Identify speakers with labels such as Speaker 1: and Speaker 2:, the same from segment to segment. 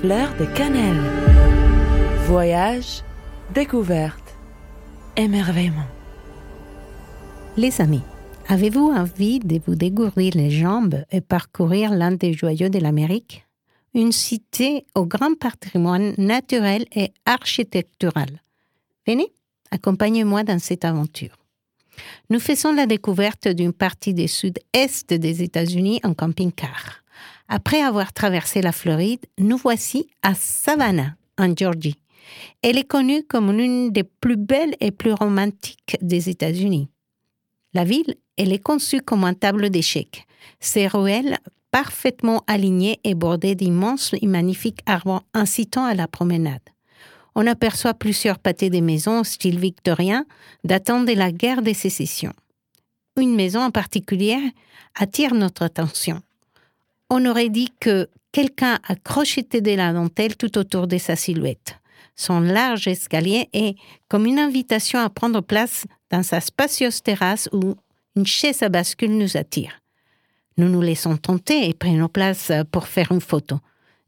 Speaker 1: Fleur de cannelle. Voyage, découverte, émerveillement.
Speaker 2: Les amis, avez-vous envie de vous dégourdir les jambes et parcourir l'un des joyaux de l'Amérique? Une cité au grand patrimoine naturel et architectural. Venez, accompagnez-moi dans cette aventure. Nous faisons la découverte d'une partie du sud-est des États-Unis en camping-car. Après avoir traversé la Floride, nous voici à Savannah, en Georgie. Elle est connue comme l'une des plus belles et plus romantiques des États-Unis. La ville, elle est conçue comme un tableau d'échecs. Ses ruelles parfaitement alignées et bordées d'immenses et magnifiques arbres incitant à la promenade. On aperçoit plusieurs pâtés de maisons style victorien datant de la guerre des sécessions. Une maison en particulier attire notre attention on aurait dit que quelqu'un a crocheté de la dentelle tout autour de sa silhouette. Son large escalier est comme une invitation à prendre place dans sa spacieuse terrasse où une chaise à bascule nous attire. Nous nous laissons tenter et prenons place pour faire une photo.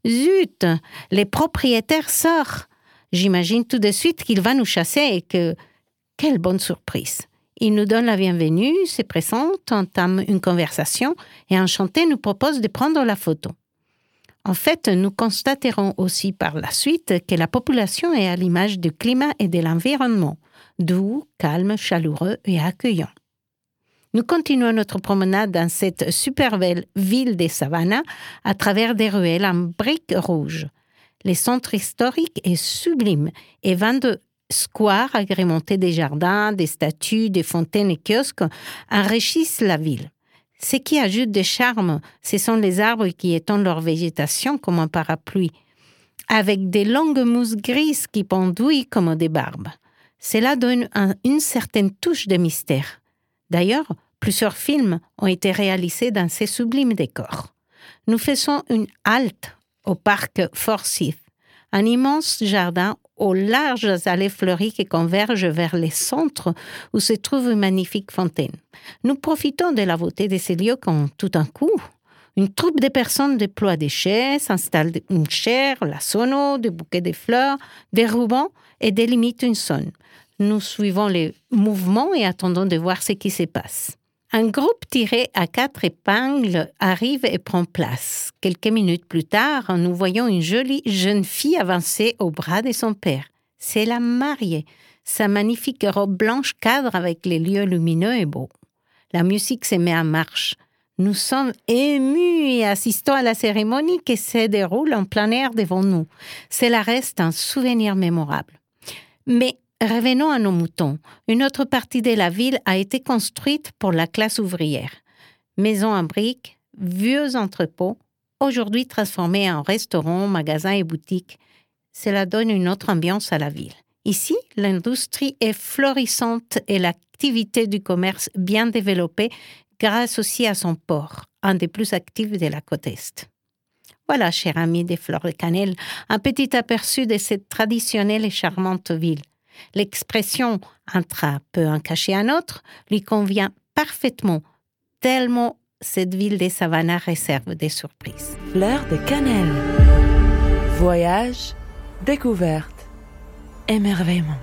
Speaker 2: Zut Les propriétaires sortent J'imagine tout de suite qu'il va nous chasser et que. Quelle bonne surprise il nous donne la bienvenue, se présente, entame une conversation et enchanté nous propose de prendre la photo. En fait, nous constaterons aussi par la suite que la population est à l'image du climat et de l'environnement, doux, calme, chaleureux et accueillant. Nous continuons notre promenade dans cette super belle ville des Savannah à travers des ruelles en briques rouges. Le centre historique est sublime et de squares agrémentés des jardins, des statues, des fontaines et kiosques enrichissent la ville. Ce qui ajoute des charmes, ce sont les arbres qui étendent leur végétation comme un parapluie, avec des longues mousses grises qui pendouillent comme des barbes. Cela donne une certaine touche de mystère. D'ailleurs, plusieurs films ont été réalisés dans ces sublimes décors. Nous faisons une halte au parc Forsyth, un immense jardin aux larges allées fleuries qui convergent vers les centres où se trouve une magnifique fontaine. Nous profitons de la beauté de ces lieux quand, tout d'un coup, une troupe de personnes déploie des chaises, installe une chaire, la sono, des bouquets de fleurs, des rubans et délimite une zone. Nous suivons les mouvements et attendons de voir ce qui se passe. Un groupe tiré à quatre épingles arrive et prend place. Quelques minutes plus tard, nous voyons une jolie jeune fille avancer au bras de son père. C'est la mariée. Sa magnifique robe blanche cadre avec les lieux lumineux et beaux. La musique se met en marche. Nous sommes émus et assistons à la cérémonie qui se déroule en plein air devant nous. Cela reste un souvenir mémorable. Mais Revenons à nos moutons. Une autre partie de la ville a été construite pour la classe ouvrière. Maisons en briques, vieux entrepôts, aujourd'hui transformés en restaurants, magasins et boutiques. Cela donne une autre ambiance à la ville. Ici, l'industrie est florissante et l'activité du commerce bien développée grâce aussi à son port, un des plus actifs de la côte Est. Voilà, cher ami des fleurs de cannelle, un petit aperçu de cette traditionnelle et charmante ville. L'expression un train peut en cacher un autre lui convient parfaitement, tellement cette ville des Savannah réserve des surprises.
Speaker 1: Fleur de cannelle. Voyage, découverte, émerveillement.